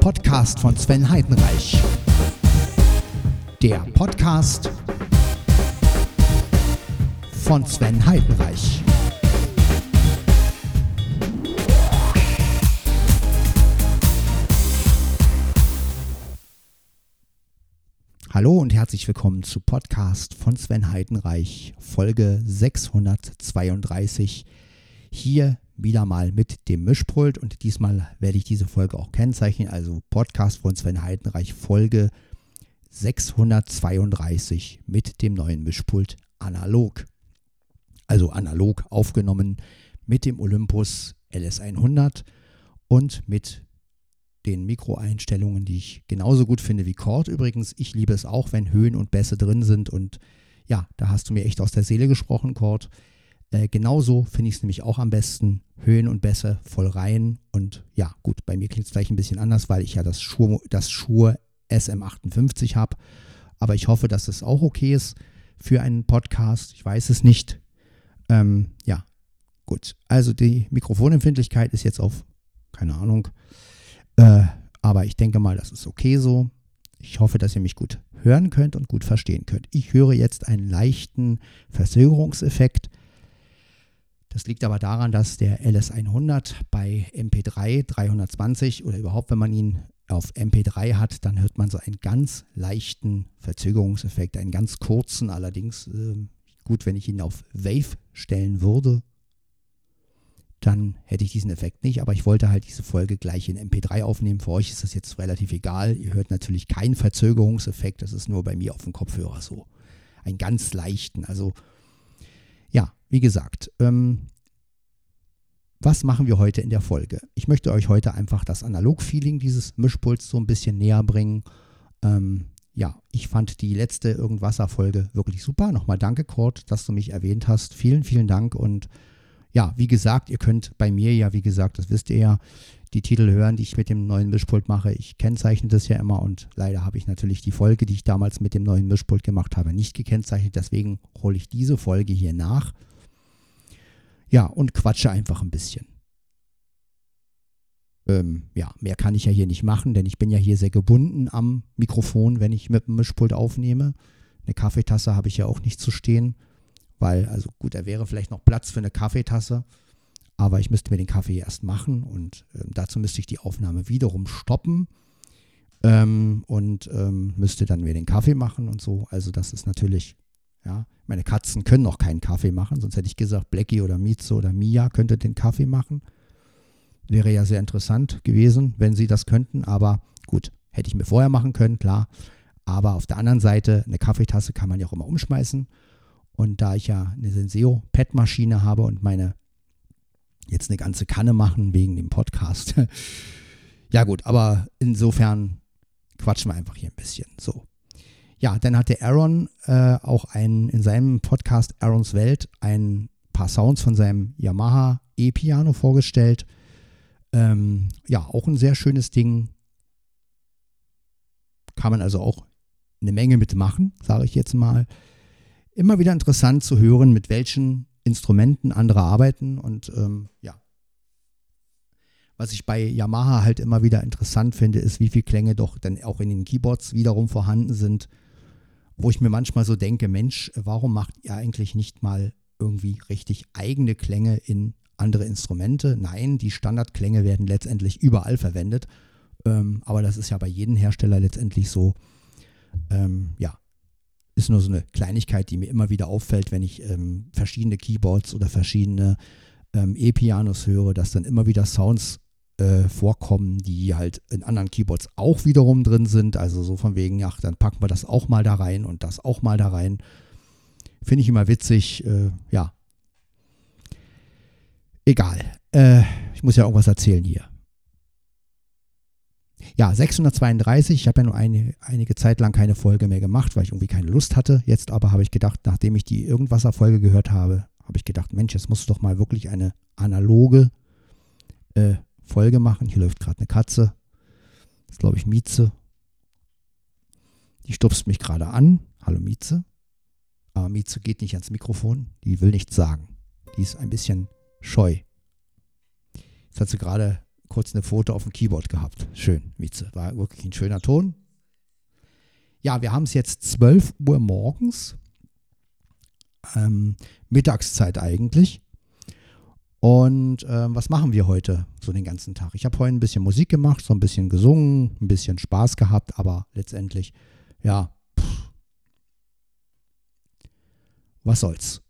Podcast von Sven Heidenreich. Der Podcast von Sven Heidenreich. Hallo und herzlich willkommen zu Podcast von Sven Heidenreich, Folge 632. Hier wieder mal mit dem Mischpult und diesmal werde ich diese Folge auch kennzeichnen, also Podcast von Sven Heidenreich, Folge 632 mit dem neuen Mischpult analog. Also analog aufgenommen mit dem Olympus LS100 und mit den Mikroeinstellungen, die ich genauso gut finde wie Cord übrigens. Ich liebe es auch, wenn Höhen und Bässe drin sind und ja, da hast du mir echt aus der Seele gesprochen, Cord. Äh, genauso finde ich es nämlich auch am besten. Höhen und Bässe voll rein. Und ja, gut, bei mir klingt es vielleicht ein bisschen anders, weil ich ja das Schuhe, das Schuhe SM58 habe. Aber ich hoffe, dass es auch okay ist für einen Podcast. Ich weiß es nicht. Ähm, ja, gut. Also die Mikrofonempfindlichkeit ist jetzt auf, keine Ahnung. Äh, aber ich denke mal, das ist okay so. Ich hoffe, dass ihr mich gut hören könnt und gut verstehen könnt. Ich höre jetzt einen leichten Verzögerungseffekt das liegt aber daran, dass der LS100 bei MP3 320 oder überhaupt, wenn man ihn auf MP3 hat, dann hört man so einen ganz leichten Verzögerungseffekt, einen ganz kurzen allerdings. Äh, gut, wenn ich ihn auf Wave stellen würde, dann hätte ich diesen Effekt nicht. Aber ich wollte halt diese Folge gleich in MP3 aufnehmen. Für euch ist das jetzt relativ egal. Ihr hört natürlich keinen Verzögerungseffekt. Das ist nur bei mir auf dem Kopfhörer so. Einen ganz leichten. Also ja, wie gesagt, ähm, was machen wir heute in der Folge? Ich möchte euch heute einfach das Analog-Feeling dieses Mischpults so ein bisschen näher bringen. Ähm, ja, ich fand die letzte Irgendwasser-Folge wirklich super. Nochmal danke, Kurt, dass du mich erwähnt hast. Vielen, vielen Dank. Und ja, wie gesagt, ihr könnt bei mir ja, wie gesagt, das wisst ihr ja, die Titel hören, die ich mit dem neuen Mischpult mache. Ich kennzeichne das ja immer und leider habe ich natürlich die Folge, die ich damals mit dem neuen Mischpult gemacht habe, nicht gekennzeichnet. Deswegen hole ich diese Folge hier nach. Ja, und quatsche einfach ein bisschen. Ähm, ja, mehr kann ich ja hier nicht machen, denn ich bin ja hier sehr gebunden am Mikrofon, wenn ich mit dem Mischpult aufnehme. Eine Kaffeetasse habe ich ja auch nicht zu stehen, weil, also gut, da wäre vielleicht noch Platz für eine Kaffeetasse. Aber ich müsste mir den Kaffee erst machen und äh, dazu müsste ich die Aufnahme wiederum stoppen ähm, und ähm, müsste dann mir den Kaffee machen und so. Also das ist natürlich, ja, meine Katzen können noch keinen Kaffee machen, sonst hätte ich gesagt, Blackie oder Mieze oder Mia könnte den Kaffee machen. Wäre ja sehr interessant gewesen, wenn sie das könnten, aber gut, hätte ich mir vorher machen können, klar. Aber auf der anderen Seite, eine Kaffeetasse kann man ja auch immer umschmeißen. Und da ich ja eine Senseo-Pet-Maschine habe und meine jetzt eine ganze Kanne machen wegen dem Podcast. ja gut, aber insofern quatschen wir einfach hier ein bisschen. So. Ja, dann hat der Aaron äh, auch ein, in seinem Podcast Aarons Welt ein paar Sounds von seinem Yamaha E-Piano vorgestellt. Ähm, ja, auch ein sehr schönes Ding. Kann man also auch eine Menge mitmachen, sage ich jetzt mal. Immer wieder interessant zu hören, mit welchen Instrumenten andere arbeiten und ähm, ja. Was ich bei Yamaha halt immer wieder interessant finde, ist, wie viele Klänge doch dann auch in den Keyboards wiederum vorhanden sind, wo ich mir manchmal so denke, Mensch, warum macht ihr eigentlich nicht mal irgendwie richtig eigene Klänge in andere Instrumente? Nein, die Standardklänge werden letztendlich überall verwendet, ähm, aber das ist ja bei jedem Hersteller letztendlich so. Ähm, ja, ist nur so eine Kleinigkeit, die mir immer wieder auffällt, wenn ich ähm, verschiedene Keyboards oder verschiedene ähm, E-Pianos höre, dass dann immer wieder Sounds äh, vorkommen, die halt in anderen Keyboards auch wiederum drin sind. Also so von wegen, ach, dann packen wir das auch mal da rein und das auch mal da rein. Finde ich immer witzig, äh, ja. Egal. Äh, ich muss ja irgendwas erzählen hier. Ja, 632. Ich habe ja nur eine, einige Zeit lang keine Folge mehr gemacht, weil ich irgendwie keine Lust hatte. Jetzt aber habe ich gedacht, nachdem ich die Irgendwasser-Folge gehört habe, habe ich gedacht, Mensch, jetzt musst du doch mal wirklich eine analoge äh, Folge machen. Hier läuft gerade eine Katze. Das ist, glaube ich, Mieze. Die stupst mich gerade an. Hallo Mieze. Aber Mieze geht nicht ans Mikrofon. Die will nichts sagen. Die ist ein bisschen scheu. Jetzt hat sie gerade kurz eine Foto auf dem Keyboard gehabt. Schön, Mieze. War wirklich ein schöner Ton. Ja, wir haben es jetzt 12 Uhr morgens. Ähm, Mittagszeit eigentlich. Und ähm, was machen wir heute so den ganzen Tag? Ich habe heute ein bisschen Musik gemacht, so ein bisschen gesungen, ein bisschen Spaß gehabt, aber letztendlich, ja, pff, was soll's.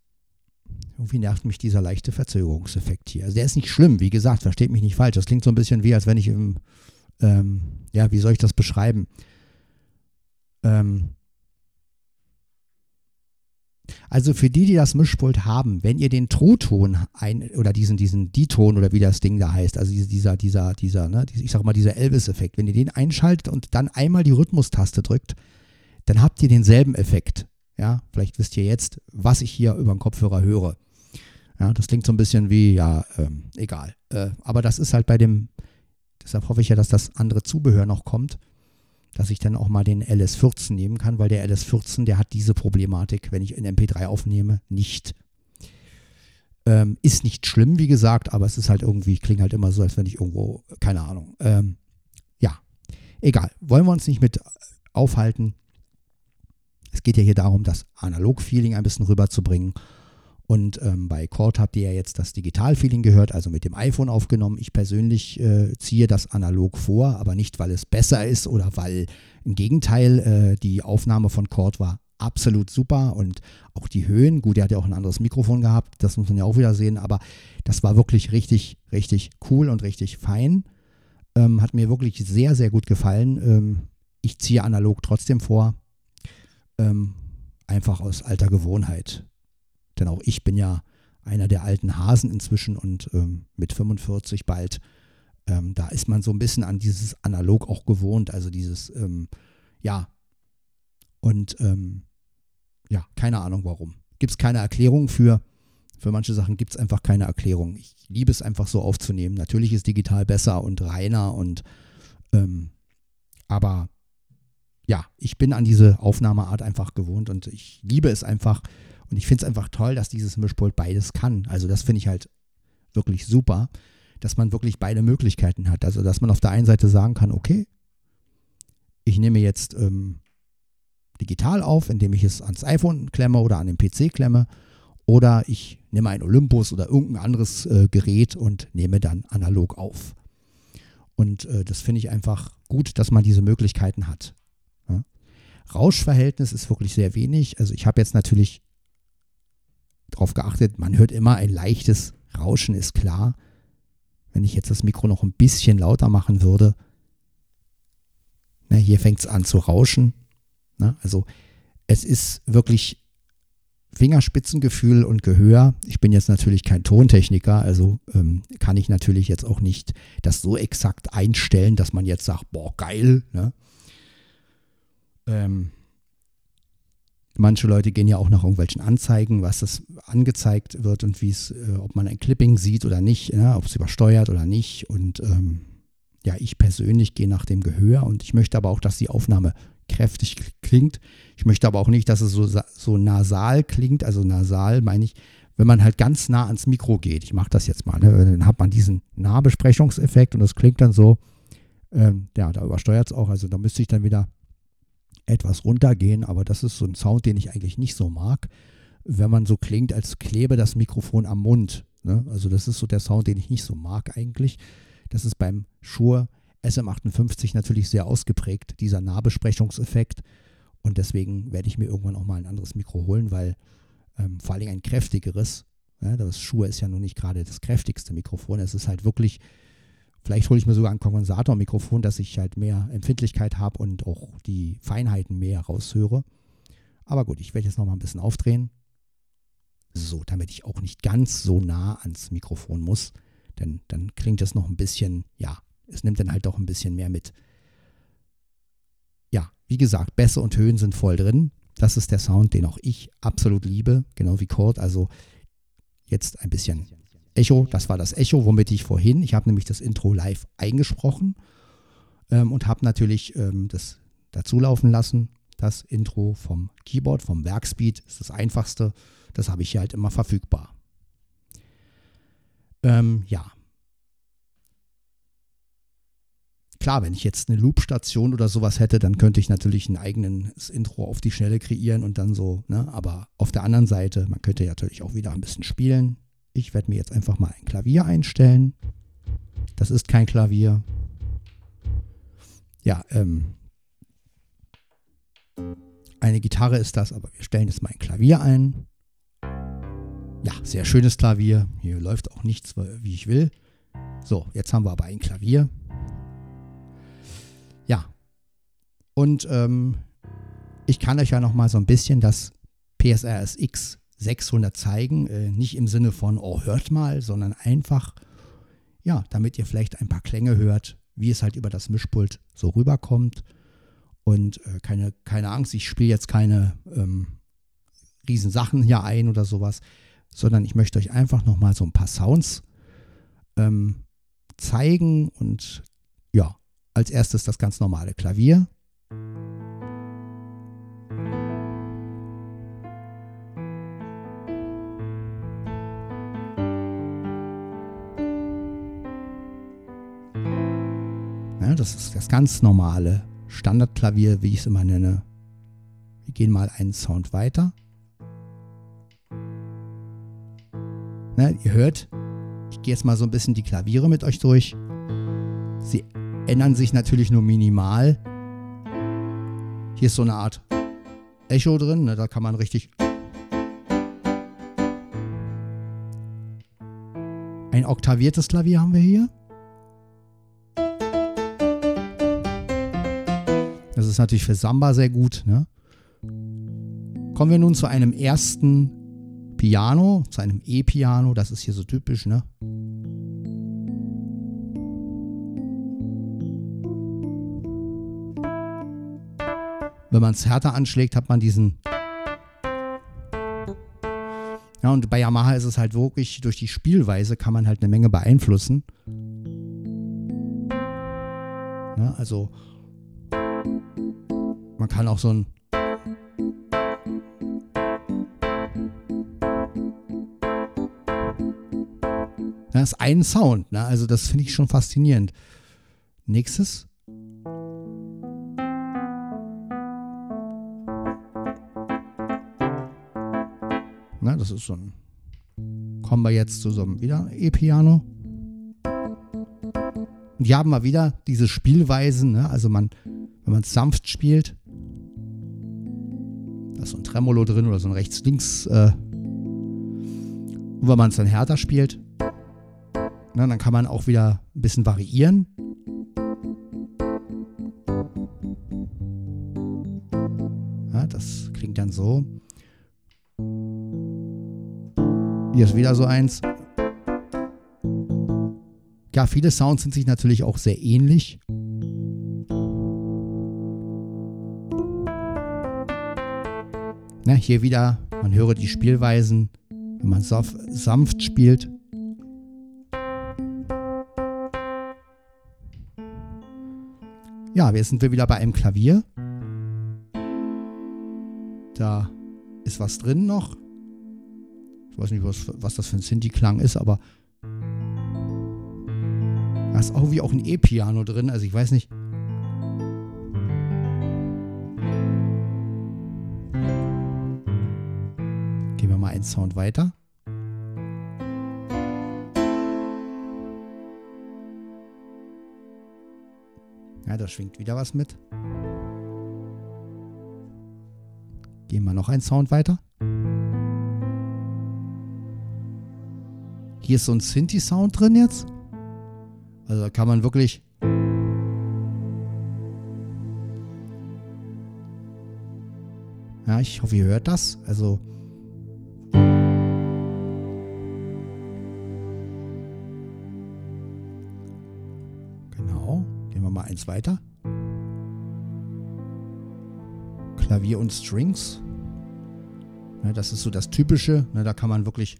Irgendwie nervt mich dieser leichte Verzögerungseffekt hier. Also der ist nicht schlimm, wie gesagt, versteht mich nicht falsch. Das klingt so ein bisschen wie, als wenn ich im, ähm, ja, wie soll ich das beschreiben? Ähm, also für die, die das Mischpult haben, wenn ihr den Tro-Ton ein oder diesen, diesen D-Ton oder wie das Ding da heißt, also dieser, dieser, dieser, ne, ich sag mal, dieser Elvis-Effekt, wenn ihr den einschaltet und dann einmal die Rhythmustaste drückt, dann habt ihr denselben Effekt. Ja, vielleicht wisst ihr jetzt, was ich hier über den Kopfhörer höre. Ja, das klingt so ein bisschen wie, ja, ähm, egal. Äh, aber das ist halt bei dem, deshalb hoffe ich ja, dass das andere Zubehör noch kommt dass ich dann auch mal den LS14 nehmen kann, weil der LS14, der hat diese Problematik, wenn ich in MP3 aufnehme, nicht. Ähm, ist nicht schlimm, wie gesagt, aber es ist halt irgendwie, klingt halt immer so, als wenn ich irgendwo, keine Ahnung. Ähm, ja, egal. Wollen wir uns nicht mit aufhalten. Es geht ja hier darum, das Analog-Feeling ein bisschen rüberzubringen. Und ähm, bei Cord habt ihr ja jetzt das Digital-Feeling gehört, also mit dem iPhone aufgenommen. Ich persönlich äh, ziehe das analog vor, aber nicht, weil es besser ist oder weil im Gegenteil, äh, die Aufnahme von Cord war absolut super und auch die Höhen, gut, er hat ja auch ein anderes Mikrofon gehabt, das muss man ja auch wieder sehen, aber das war wirklich richtig, richtig cool und richtig fein. Ähm, hat mir wirklich sehr, sehr gut gefallen. Ähm, ich ziehe analog trotzdem vor, ähm, einfach aus alter Gewohnheit. Denn auch ich bin ja einer der alten Hasen inzwischen und ähm, mit 45 bald, ähm, da ist man so ein bisschen an dieses Analog auch gewohnt. Also dieses, ähm, ja, und ähm, ja, keine Ahnung warum. Gibt es keine Erklärung für. Für manche Sachen gibt es einfach keine Erklärung. Ich liebe es einfach so aufzunehmen. Natürlich ist digital besser und reiner und ähm, aber ja, ich bin an diese Aufnahmeart einfach gewohnt und ich liebe es einfach, und ich finde es einfach toll, dass dieses Mischpult beides kann. Also das finde ich halt wirklich super, dass man wirklich beide Möglichkeiten hat. Also dass man auf der einen Seite sagen kann, okay, ich nehme jetzt ähm, digital auf, indem ich es ans iPhone klemme oder an den PC klemme. Oder ich nehme ein Olympus oder irgendein anderes äh, Gerät und nehme dann analog auf. Und äh, das finde ich einfach gut, dass man diese Möglichkeiten hat. Ja? Rauschverhältnis ist wirklich sehr wenig. Also ich habe jetzt natürlich darauf geachtet, man hört immer ein leichtes Rauschen, ist klar. Wenn ich jetzt das Mikro noch ein bisschen lauter machen würde, na, ne, hier fängt es an zu rauschen. Na, ne? also es ist wirklich Fingerspitzengefühl und Gehör. Ich bin jetzt natürlich kein Tontechniker, also ähm, kann ich natürlich jetzt auch nicht das so exakt einstellen, dass man jetzt sagt, boah, geil. Ne? Ähm, Manche Leute gehen ja auch nach irgendwelchen Anzeigen, was das angezeigt wird und wie es, äh, ob man ein Clipping sieht oder nicht, ja, ob es übersteuert oder nicht. Und ähm, ja, ich persönlich gehe nach dem Gehör und ich möchte aber auch, dass die Aufnahme kräftig klingt. Ich möchte aber auch nicht, dass es so, so nasal klingt. Also nasal meine ich, wenn man halt ganz nah ans Mikro geht. Ich mache das jetzt mal. Ne? Dann hat man diesen Nahbesprechungseffekt und das klingt dann so. Ähm, ja, da übersteuert es auch. Also da müsste ich dann wieder etwas runtergehen, aber das ist so ein Sound, den ich eigentlich nicht so mag, wenn man so klingt, als klebe das Mikrofon am Mund. Ne? Also das ist so der Sound, den ich nicht so mag eigentlich. Das ist beim Shure SM58 natürlich sehr ausgeprägt, dieser Nahbesprechungseffekt. Und deswegen werde ich mir irgendwann auch mal ein anderes Mikro holen, weil ähm, vor allem ein kräftigeres, ja, das Shure ist ja nun nicht gerade das kräftigste Mikrofon, es ist halt wirklich Vielleicht hole ich mir sogar ein Kondensatormikrofon, dass ich halt mehr Empfindlichkeit habe und auch die Feinheiten mehr raushöre. Aber gut, ich werde jetzt nochmal ein bisschen aufdrehen. So, damit ich auch nicht ganz so nah ans Mikrofon muss. Denn dann klingt es noch ein bisschen, ja, es nimmt dann halt auch ein bisschen mehr mit. Ja, wie gesagt, Bässe und Höhen sind voll drin. Das ist der Sound, den auch ich absolut liebe, genau wie Chord. Also jetzt ein bisschen Echo, das war das Echo, womit ich vorhin, ich habe nämlich das Intro live eingesprochen ähm, und habe natürlich ähm, das dazu laufen lassen. Das Intro vom Keyboard, vom Werkspeed ist das einfachste. Das habe ich hier halt immer verfügbar. Ähm, ja. Klar, wenn ich jetzt eine Loop-Station oder sowas hätte, dann könnte ich natürlich ein eigenes Intro auf die Schnelle kreieren und dann so, ne? Aber auf der anderen Seite, man könnte ja natürlich auch wieder ein bisschen spielen. Ich werde mir jetzt einfach mal ein Klavier einstellen. Das ist kein Klavier. Ja, ähm, eine Gitarre ist das, aber wir stellen jetzt mal ein Klavier ein. Ja, sehr schönes Klavier. Hier läuft auch nichts, wie ich will. So, jetzt haben wir aber ein Klavier. Ja. Und ähm, ich kann euch ja noch mal so ein bisschen das PSRSX 600 zeigen. Äh, nicht im Sinne von, oh, hört mal, sondern einfach, ja, damit ihr vielleicht ein paar Klänge hört, wie es halt über das Mischpult so rüberkommt. Und äh, keine, keine Angst, ich spiele jetzt keine ähm, riesen Sachen hier ein oder sowas, sondern ich möchte euch einfach noch mal so ein paar Sounds ähm, zeigen und ja, als erstes das ganz normale Klavier. Das ist das ganz normale Standardklavier, wie ich es immer nenne. Wir gehen mal einen Sound weiter. Na, ihr hört, ich gehe jetzt mal so ein bisschen die Klaviere mit euch durch. Sie ändern sich natürlich nur minimal. Hier ist so eine Art Echo drin, ne, da kann man richtig. Ein oktaviertes Klavier haben wir hier. Ist natürlich für Samba sehr gut. Ne? Kommen wir nun zu einem ersten Piano, zu einem E-Piano. Das ist hier so typisch. Ne? Wenn man es härter anschlägt, hat man diesen. Ja, und bei Yamaha ist es halt wirklich, durch die Spielweise kann man halt eine Menge beeinflussen. Ja, also man kann auch so ein Das ist ein Sound, ne? Also das finde ich schon faszinierend. Nächstes. Na, das ist so ein. Kommen wir jetzt zu so einem wieder E-Piano. Und hier haben wir wieder diese Spielweisen, ne? Also man, wenn man sanft spielt, da ist so ein Tremolo drin oder so ein rechts-links. Äh, und wenn man es dann härter spielt, na, dann kann man auch wieder ein bisschen variieren. Ja, das klingt dann so. Hier ist wieder so eins. Ja, viele Sounds sind sich natürlich auch sehr ähnlich. Na, hier wieder, man höre die Spielweisen, wenn man sanft spielt. Ja, jetzt sind wir wieder bei einem Klavier. Da ist was drin noch. Ich weiß nicht, was, was das für ein Sinti-Klang ist, aber da ist irgendwie auch ein E-Piano drin. Also ich weiß nicht. Einen Sound weiter. Ja, da schwingt wieder was mit. Gehen wir noch einen Sound weiter. Hier ist so ein Synthi-Sound drin jetzt. Also da kann man wirklich. Ja, ich hoffe, ihr hört das. Also eins weiter. Klavier und Strings. Ja, das ist so das Typische. Na, da kann man wirklich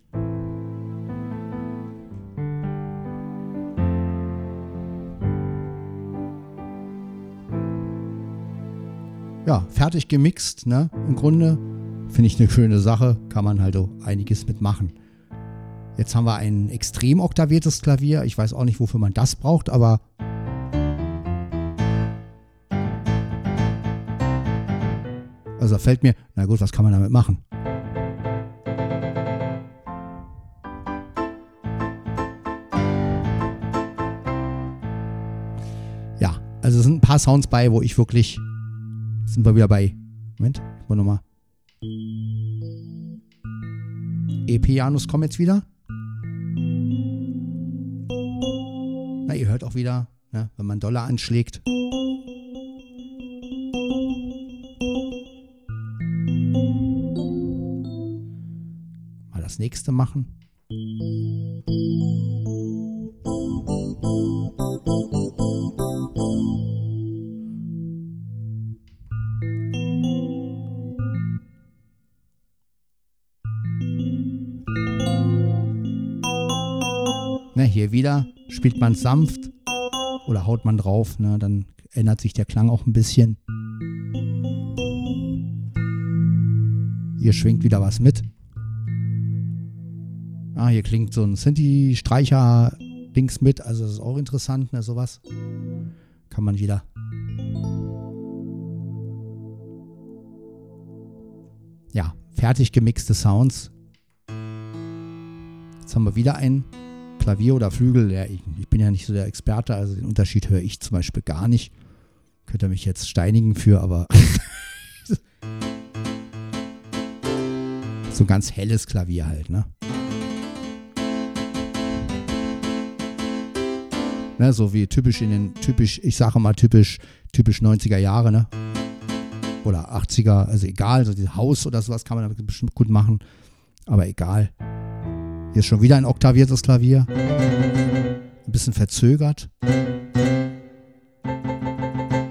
ja, fertig gemixt, ne? Im Grunde finde ich eine schöne Sache, kann man halt auch einiges mitmachen. Jetzt haben wir ein extrem oktaviertes Klavier. Ich weiß auch nicht, wofür man das braucht, aber Also fällt mir, na gut, was kann man damit machen? Ja, also es sind ein paar Sounds bei, wo ich wirklich, sind wir wieder bei, Moment, ich muss nochmal. E-Pianos kommen jetzt wieder. Na, ihr hört auch wieder, ne, wenn man Dollar anschlägt. Nächste machen. Ne, hier wieder spielt man sanft oder haut man drauf, ne, dann ändert sich der Klang auch ein bisschen. Hier schwingt wieder was mit. Hier klingt so ein Sinti-Streicher-Dings mit, also das ist auch interessant, ne, sowas. Kann man wieder. Ja, fertig gemixte Sounds. Jetzt haben wir wieder einen Klavier oder Flügel, ja, ich, ich, bin ja nicht so der Experte, also den Unterschied höre ich zum Beispiel gar nicht. Könnt ihr mich jetzt steinigen für, aber so ganz helles Klavier halt, ne? Ne? So wie typisch in den, typisch, ich sage mal typisch, typisch 90er Jahre, ne? Oder 80er, also egal, so dieses Haus oder sowas kann man damit bestimmt gut machen, aber egal. Hier ist schon wieder ein oktaviertes Klavier. Ein bisschen verzögert.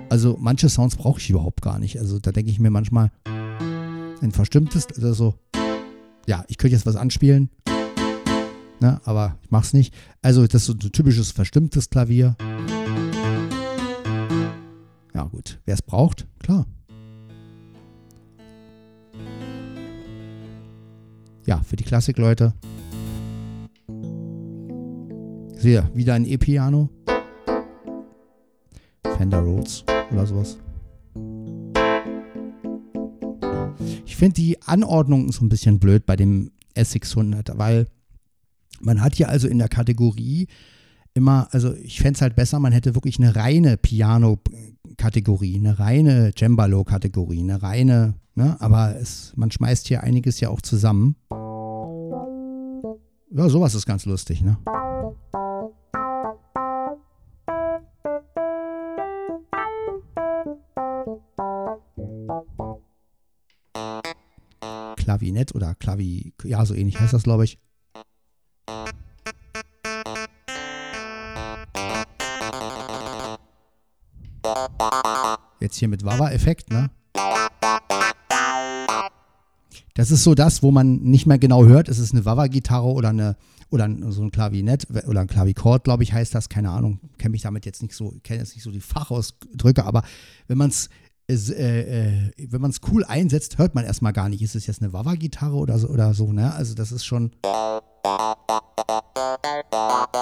Also manche Sounds brauche ich überhaupt gar nicht. Also da denke ich mir manchmal, ein verstimmtes, also so, ja, ich könnte jetzt was anspielen, ne, aber ich mache es nicht. Also das ist so ein typisches verstimmtes Klavier. Ja gut, wer es braucht, klar. Ja, für die Klassikleute. Sehe, wieder ein E-Piano. Fender Rhodes oder sowas. Ich finde die Anordnung so ein bisschen blöd bei dem S600, weil man hat hier also in der Kategorie immer, also ich fände es halt besser, man hätte wirklich eine reine Piano-Kategorie, eine reine Cembalo-Kategorie, eine reine, ne? aber es, man schmeißt hier einiges ja auch zusammen. Ja, sowas ist ganz lustig, ne? Klavinett oder Klavi, ja, so ähnlich heißt das, glaube ich. Jetzt hier mit Wawa-Effekt, ne? Das ist so das, wo man nicht mehr genau hört, ist es eine Wawa-Gitarre oder eine oder so ein Klavinett oder ein Klavichord, glaube ich, heißt das. Keine Ahnung, kenne mich damit jetzt nicht so, kenne jetzt nicht so die Fachausdrücke, aber wenn man es äh, äh, wenn man es cool einsetzt, hört man erstmal gar nicht, ist es jetzt eine Wawa-Gitarre oder so, oder so, ne? Also das ist schon.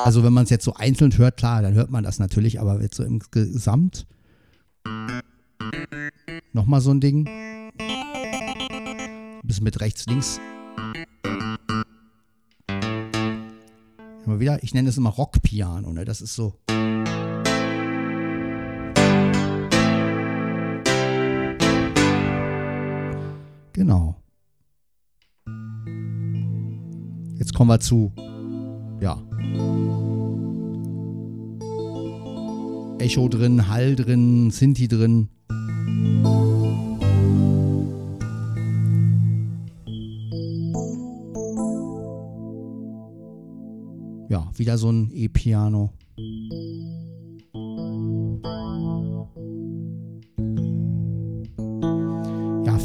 Also wenn man es jetzt so einzeln hört, klar, dann hört man das natürlich, aber jetzt so im Gesamt. Nochmal so ein Ding. Ein bisschen mit rechts, links. Immer wieder, ich nenne es immer Rockpiano, ne? Das ist so. Genau. Jetzt kommen wir zu, ja, Echo drin, Hall drin, Sinti drin. Ja, wieder so ein E-Piano.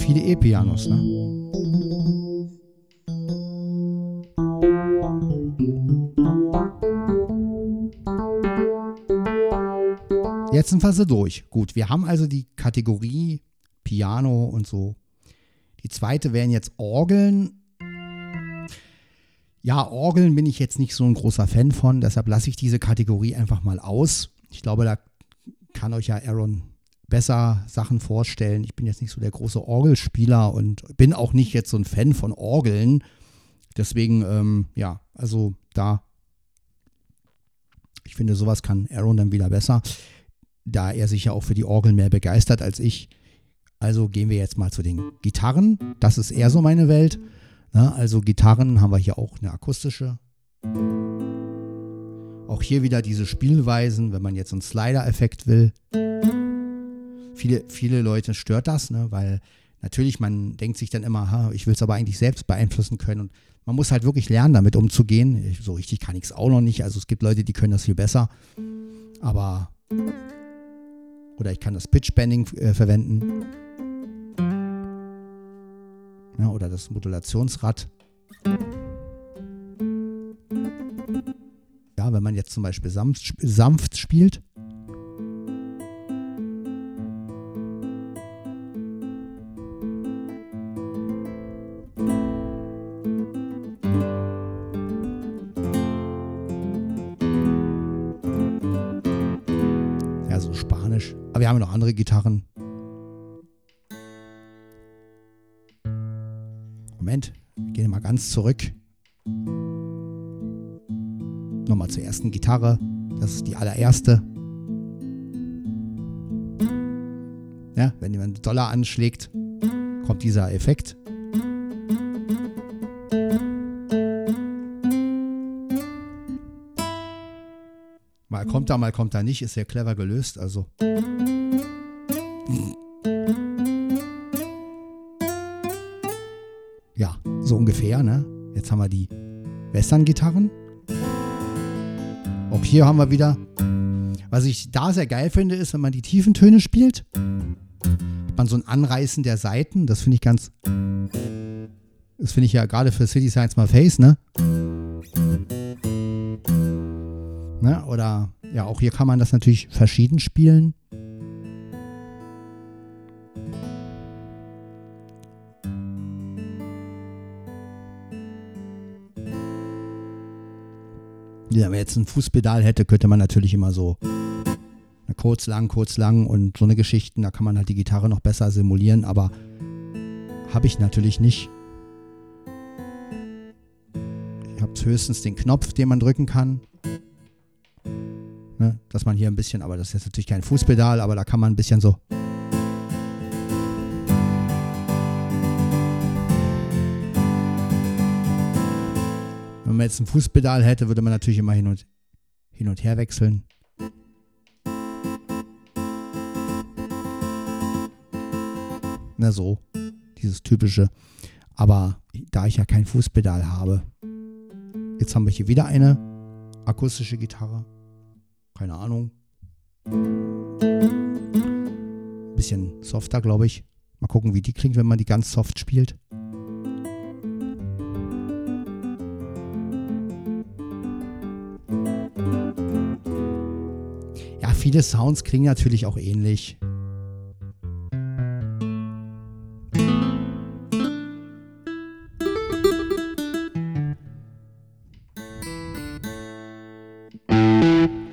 viele E-Pianos, ne? Jetzt sind wir sie durch. Gut, wir haben also die Kategorie Piano und so. Die zweite wären jetzt Orgeln. Ja, Orgeln bin ich jetzt nicht so ein großer Fan von, deshalb lasse ich diese Kategorie einfach mal aus. Ich glaube, da kann euch ja Aaron besser Sachen vorstellen. Ich bin jetzt nicht so der große Orgelspieler und bin auch nicht jetzt so ein Fan von Orgeln. Deswegen, ähm, ja, also da, ich finde, sowas kann Aaron dann wieder besser, da er sich ja auch für die Orgeln mehr begeistert als ich. Also gehen wir jetzt mal zu den Gitarren. Das ist eher so meine Welt. Na, also Gitarren haben wir hier auch eine akustische. Auch hier wieder diese Spielweisen, wenn man jetzt einen Slider-Effekt will. Viele, viele Leute stört das, ne, weil natürlich man denkt sich dann immer, ha, ich will es aber eigentlich selbst beeinflussen können. Und man muss halt wirklich lernen, damit umzugehen. So richtig kann ich es auch noch nicht. Also es gibt Leute, die können das viel besser. Aber oder ich kann das Pitch-Bending äh, verwenden. Ja, oder das Modulationsrad. Ja, wenn man jetzt zum Beispiel sanft, sanft spielt. Haben noch andere Gitarren. Moment, wir gehen mal ganz zurück. Nochmal zur ersten Gitarre. Das ist die allererste. Ja, wenn man Dollar anschlägt, kommt dieser Effekt. Mal kommt er, mal kommt er nicht, ist sehr clever gelöst. Also. So ungefähr, ne? Jetzt haben wir die Western-Gitarren. Auch hier haben wir wieder. Was ich da sehr geil finde, ist, wenn man die tiefen Töne spielt, hat man so ein Anreißen der Seiten. Das finde ich ganz. Das finde ich ja gerade für City Science My Face, ne? ne? Oder ja, auch hier kann man das natürlich verschieden spielen. Wenn man jetzt ein Fußpedal hätte, könnte man natürlich immer so kurz lang, kurz lang und so eine Geschichten, da kann man halt die Gitarre noch besser simulieren, aber habe ich natürlich nicht. Ich habe höchstens den Knopf, den man drücken kann. Ne, dass man hier ein bisschen, aber das ist jetzt natürlich kein Fußpedal, aber da kann man ein bisschen so jetzt ein Fußpedal hätte, würde man natürlich immer hin und, hin und her wechseln. Na so, dieses typische. Aber da ich ja kein Fußpedal habe, jetzt haben wir hier wieder eine akustische Gitarre. Keine Ahnung. Bisschen softer, glaube ich. Mal gucken, wie die klingt, wenn man die ganz soft spielt. Viele Sounds klingen natürlich auch ähnlich.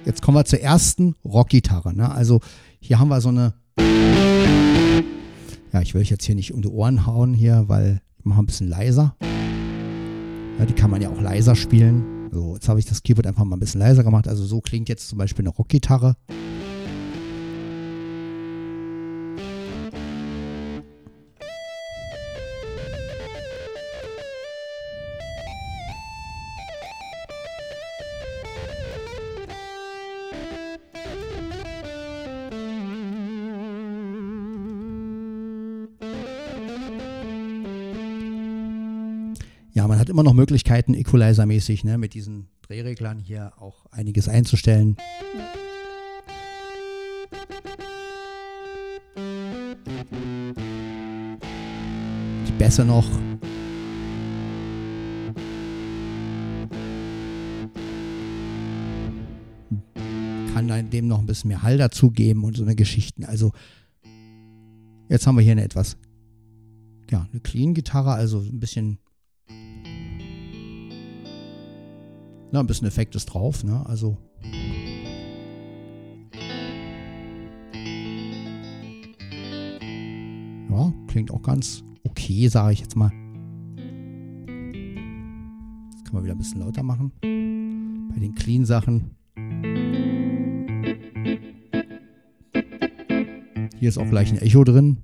Jetzt kommen wir zur ersten Rockgitarre. Ne? Also hier haben wir so eine. Ja, ich will euch jetzt hier nicht um die Ohren hauen hier, weil ich mache ein bisschen leiser. Ja, die kann man ja auch leiser spielen. So, jetzt habe ich das Keyboard einfach mal ein bisschen leiser gemacht. Also so klingt jetzt zum Beispiel eine Rockgitarre. Man noch Möglichkeiten, Equalizer-mäßig, ne, mit diesen Drehreglern hier auch einiges einzustellen. Die Bässe noch. Kann dem noch ein bisschen mehr Hall dazugeben und so eine Geschichten. Also jetzt haben wir hier eine etwas, ja, eine Clean-Gitarre, also ein bisschen Na, ein bisschen Effekt ist drauf, ne? Also. Ja, klingt auch ganz okay, sage ich jetzt mal. Das kann man wieder ein bisschen lauter machen. Bei den Clean-Sachen. Hier ist auch gleich ein Echo drin.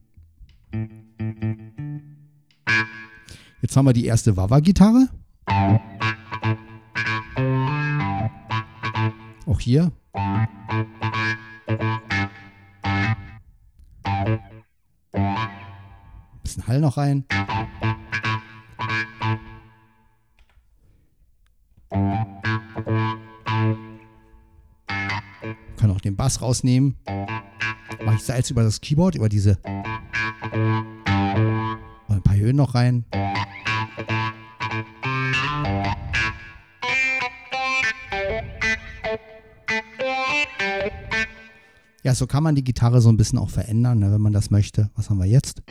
Jetzt haben wir die erste Wawa-Gitarre. Hier. Bisschen Hall noch rein. Kann auch den Bass rausnehmen. Mache ich Salz über das Keyboard, über diese. Und ein paar Höhen noch rein. Ja, so kann man die Gitarre so ein bisschen auch verändern, ne, wenn man das möchte. Was haben wir jetzt?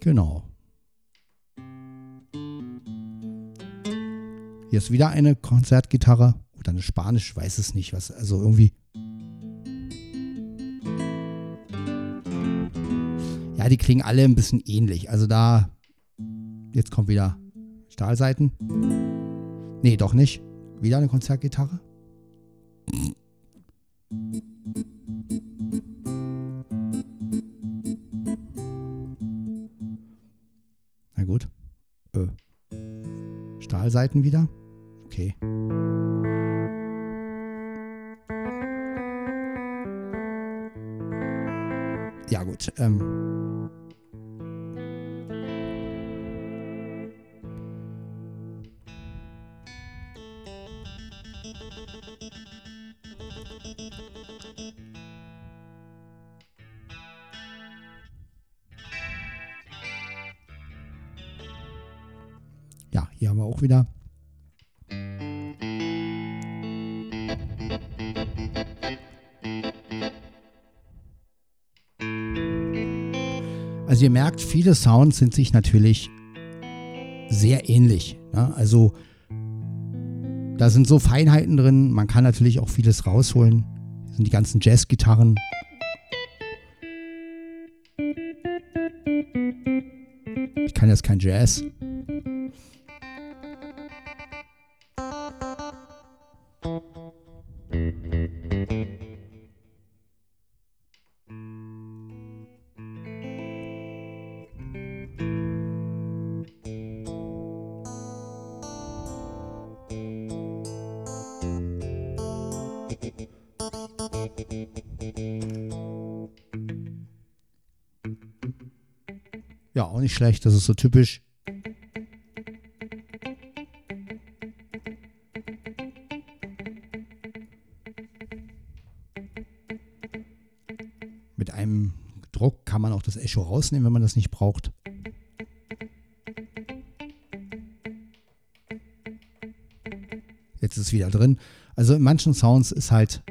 Genau. Hier ist wieder eine Konzertgitarre oder eine Spanisch, weiß es nicht, was also irgendwie die klingen alle ein bisschen ähnlich. Also da, jetzt kommt wieder Stahlseiten. Nee, doch nicht. Wieder eine Konzertgitarre. Na gut. Äh. Stahlseiten wieder. Okay. Ja gut. Ähm. Also ihr merkt, viele Sounds sind sich natürlich sehr ähnlich. Ne? Also da sind so Feinheiten drin. Man kann natürlich auch vieles rausholen. Das sind die ganzen Jazz-Gitarren. Ich kann jetzt kein Jazz. Nicht schlecht. Das ist so typisch. Mit einem Druck kann man auch das Echo rausnehmen, wenn man das nicht braucht. Jetzt ist es wieder drin. Also in manchen Sounds ist halt.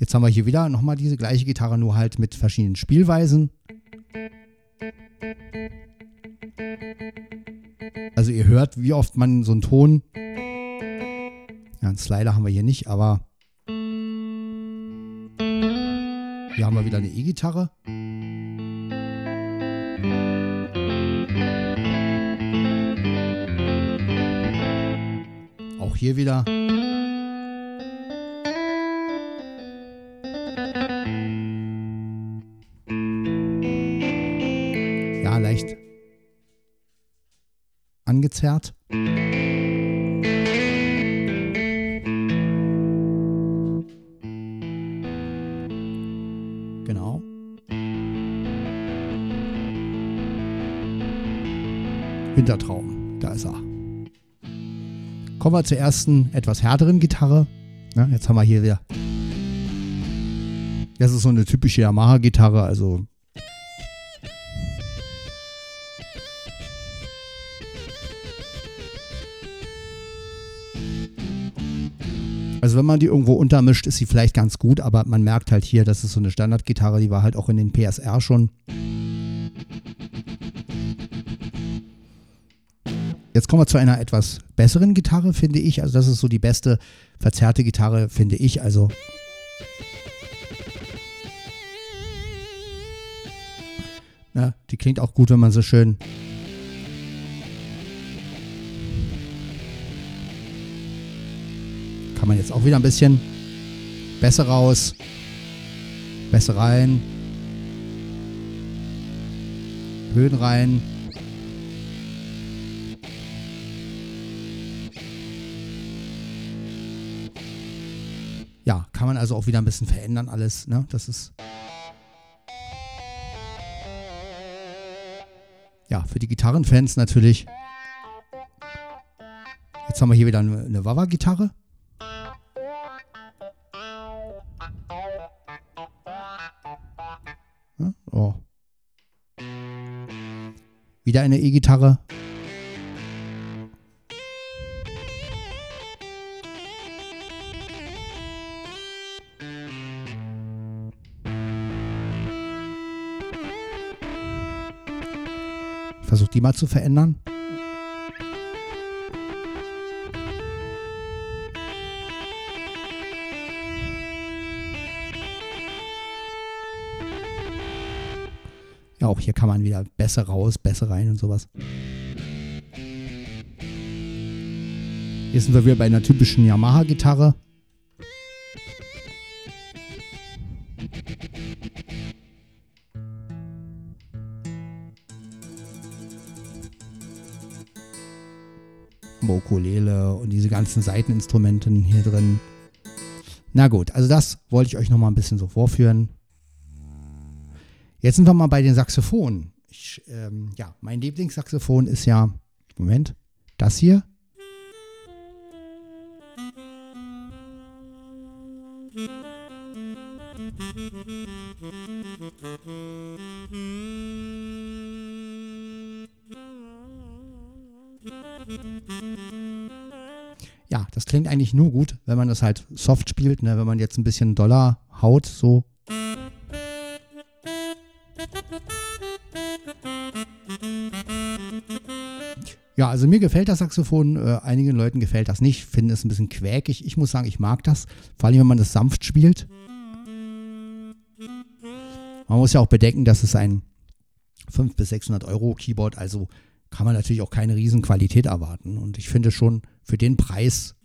Jetzt haben wir hier wieder nochmal diese gleiche Gitarre, nur halt mit verschiedenen Spielweisen. Also ihr hört, wie oft man so einen Ton. Ja, einen Slider haben wir hier nicht, aber. Hier haben wir wieder eine E-Gitarre. Auch hier wieder. Angezerrt. Genau. Wintertraum, da ist er. Kommen wir zur ersten, etwas härteren Gitarre. Ja, jetzt haben wir hier wieder. Das ist so eine typische Yamaha-Gitarre, also Also wenn man die irgendwo untermischt, ist sie vielleicht ganz gut, aber man merkt halt hier, das ist so eine Standardgitarre, die war halt auch in den PSR schon. Jetzt kommen wir zu einer etwas besseren Gitarre, finde ich. Also das ist so die beste verzerrte Gitarre, finde ich. Also ja, die klingt auch gut, wenn man so schön kann man jetzt auch wieder ein bisschen besser raus, besser rein, Höhen rein. Ja, kann man also auch wieder ein bisschen verändern alles. Ne? Das ist ja für die Gitarrenfans natürlich. Jetzt haben wir hier wieder eine, Wawa-Gitarre. Ja, oh. Wieder eine E-Gitarre. Versuch die mal zu verändern. Ja, auch hier kann man wieder besser raus, besser rein und sowas. Hier sind wir wieder bei einer typischen Yamaha-Gitarre. Ukulele und diese ganzen Seiteninstrumente hier drin. Na gut, also das wollte ich euch noch mal ein bisschen so vorführen. Jetzt sind wir mal bei den Saxophonen. Ich, ähm, ja, mein Lieblingssaxophon ist ja, Moment, das hier. Ja, das klingt eigentlich nur gut, wenn man das halt soft spielt, ne? wenn man jetzt ein bisschen Dollar haut, so Ja, also mir gefällt das Saxophon, äh, einigen Leuten gefällt das nicht, finden es ein bisschen quäkig. Ich muss sagen, ich mag das, vor allem wenn man das sanft spielt. Man muss ja auch bedenken, dass es ein 500 bis 600 Euro Keyboard, also kann man natürlich auch keine riesen Qualität erwarten. Und ich finde schon für den Preis,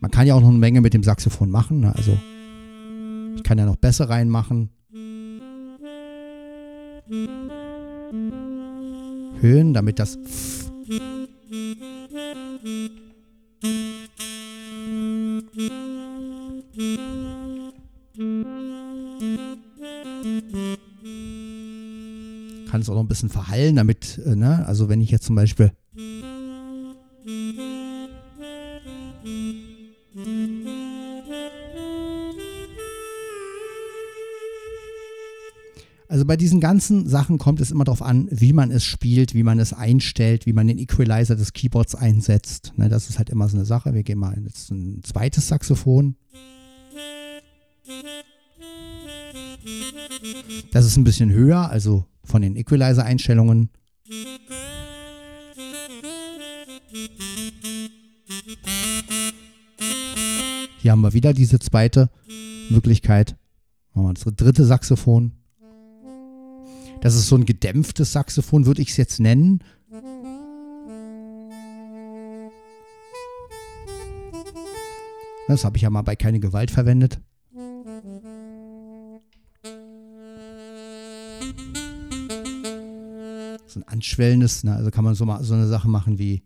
man kann ja auch noch eine Menge mit dem Saxophon machen. Ne? Also ich kann ja noch besser reinmachen. Höhen, damit das kann es auch noch ein bisschen verhallen, damit, äh, ne, also wenn ich jetzt zum Beispiel bei diesen ganzen Sachen kommt es immer darauf an, wie man es spielt, wie man es einstellt, wie man den Equalizer des Keyboards einsetzt. Ne, das ist halt immer so eine Sache. Wir gehen mal jetzt ein zweites Saxophon. Das ist ein bisschen höher, also von den Equalizer-Einstellungen. Hier haben wir wieder diese zweite Möglichkeit. Machen wir das dritte Saxophon. Das ist so ein gedämpftes Saxophon, würde ich es jetzt nennen. Das habe ich ja mal bei keine Gewalt verwendet. So ein anschwellendes, ne? also kann man so, mal, so eine Sache machen wie.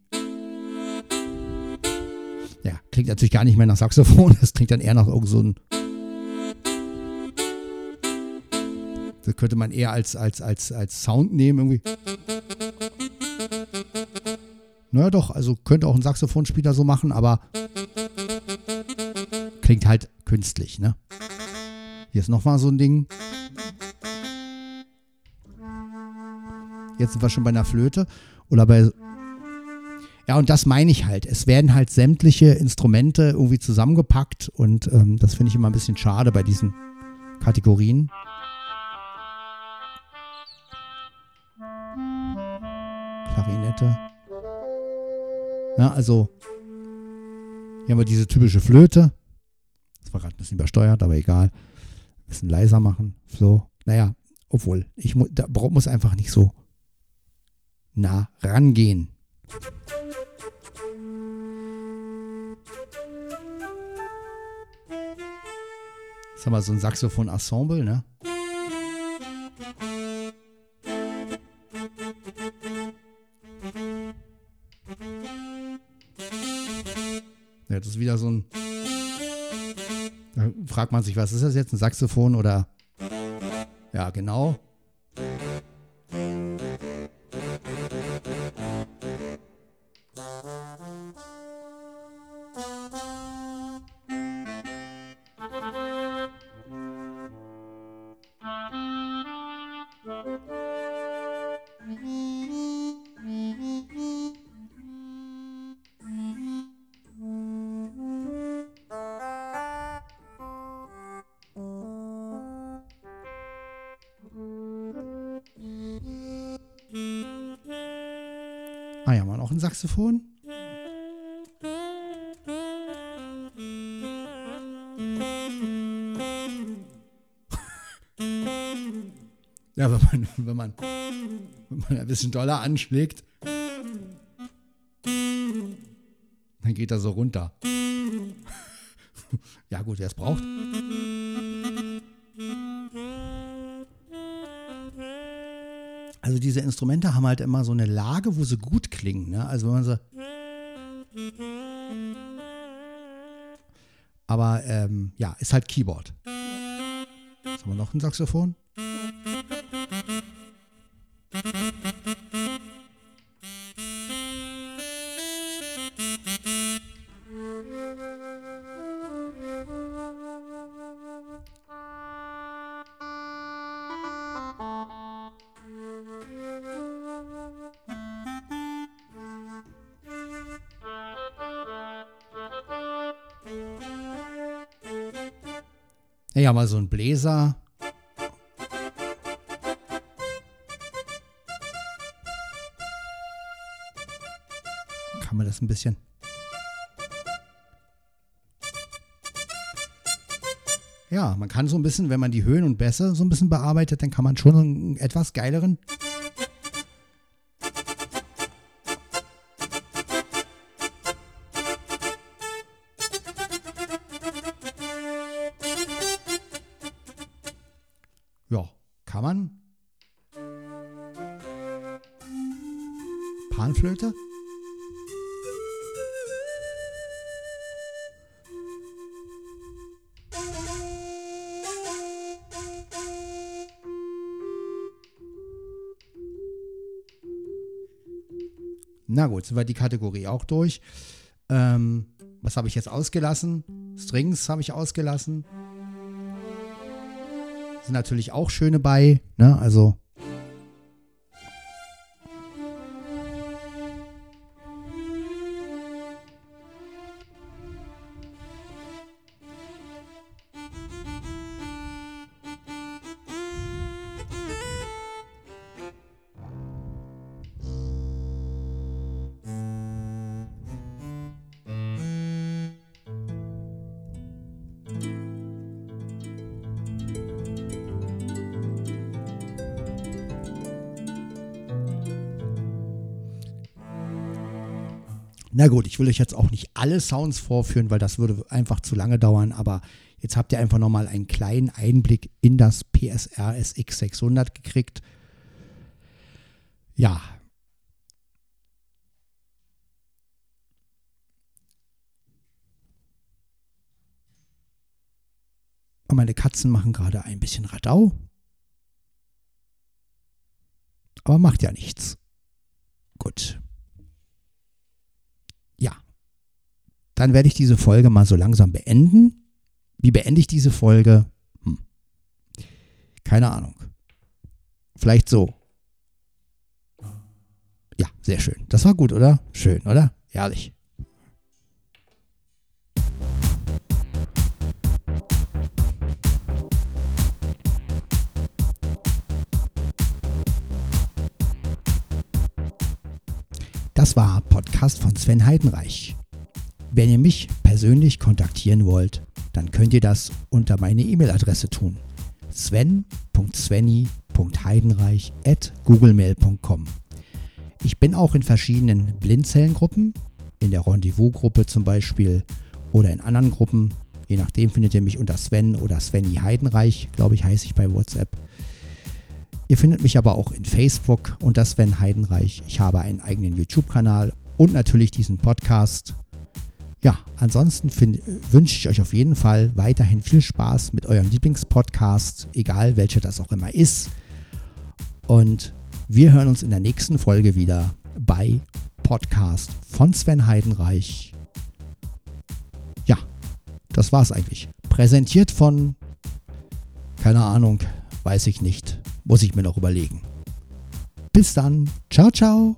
Ja, klingt natürlich gar nicht mehr nach Saxophon, das klingt dann eher nach irgend so Das könnte man eher als, als, als, als Sound nehmen irgendwie. Naja, doch, also könnte auch ein Saxophonspieler so machen, aber klingt halt künstlich, ne? Hier ist nochmal so ein Ding. Jetzt sind wir schon bei einer Flöte oder bei. Ja, und das meine ich halt. Es werden halt sämtliche Instrumente irgendwie zusammengepackt und ähm, das finde ich immer ein bisschen schade bei diesen Kategorien. Flöte. Ja, also hier haben wir diese typische Flöte. Das war gerade ein bisschen übersteuert, aber egal. Ein bisschen leiser machen. So, naja, obwohl, ich mu da muss einfach nicht so nah rangehen. Jetzt haben wir so ein Saxophon-Ensemble, ne? Wieder so ein. Da fragt man sich, was ist das jetzt? Ein Saxophon oder. Ja, genau. Saxophon. Ja, wenn man, wenn man, wenn man ein bisschen doller anschlägt, dann geht er so runter. Ja, gut, wer es braucht. Also diese Instrumente haben halt immer so eine Lage, wo sie gut klingen. Ne? Also wenn man so. Aber ähm, ja, ist halt Keyboard. Jetzt haben wir noch ein Saxophon. Ja, mal so ein Bläser. Kann man das ein bisschen. Ja, man kann so ein bisschen, wenn man die Höhen und Bässe so ein bisschen bearbeitet, dann kann man schon einen etwas geileren Ja, kann man. Panflöte? Na gut, sind wir die Kategorie auch durch. Ähm, was habe ich jetzt ausgelassen? Strings habe ich ausgelassen sind natürlich auch schöne bei. Ne? Also ich will euch jetzt auch nicht alle Sounds vorführen, weil das würde einfach zu lange dauern, aber jetzt habt ihr einfach nochmal einen kleinen Einblick in das PSR SX 600 gekriegt. Ja. Und meine Katzen machen gerade ein bisschen Radau. Aber macht ja nichts. Gut. Dann werde ich diese Folge mal so langsam beenden. Wie beende ich diese Folge? Hm. Keine Ahnung. Vielleicht so. Ja, sehr schön. Das war gut, oder? Schön, oder? Herrlich. Das war Podcast von Sven Heidenreich. Wenn ihr mich persönlich kontaktieren wollt, dann könnt ihr das unter meine E-Mail-Adresse tun. sven.svenny.heidenreich at googlemail.com Ich bin auch in verschiedenen Blindzellengruppen, in der Rendezvous-Gruppe zum Beispiel oder in anderen Gruppen. Je nachdem findet ihr mich unter Sven oder Svenny Heidenreich, glaube ich, heiße ich bei WhatsApp. Ihr findet mich aber auch in Facebook unter Sven Heidenreich. Ich habe einen eigenen YouTube-Kanal und natürlich diesen Podcast. Ja, ansonsten wünsche ich euch auf jeden Fall weiterhin viel Spaß mit eurem Lieblingspodcast, egal welcher das auch immer ist. Und wir hören uns in der nächsten Folge wieder bei Podcast von Sven Heidenreich. Ja, das war's eigentlich. Präsentiert von, keine Ahnung, weiß ich nicht, muss ich mir noch überlegen. Bis dann, ciao, ciao.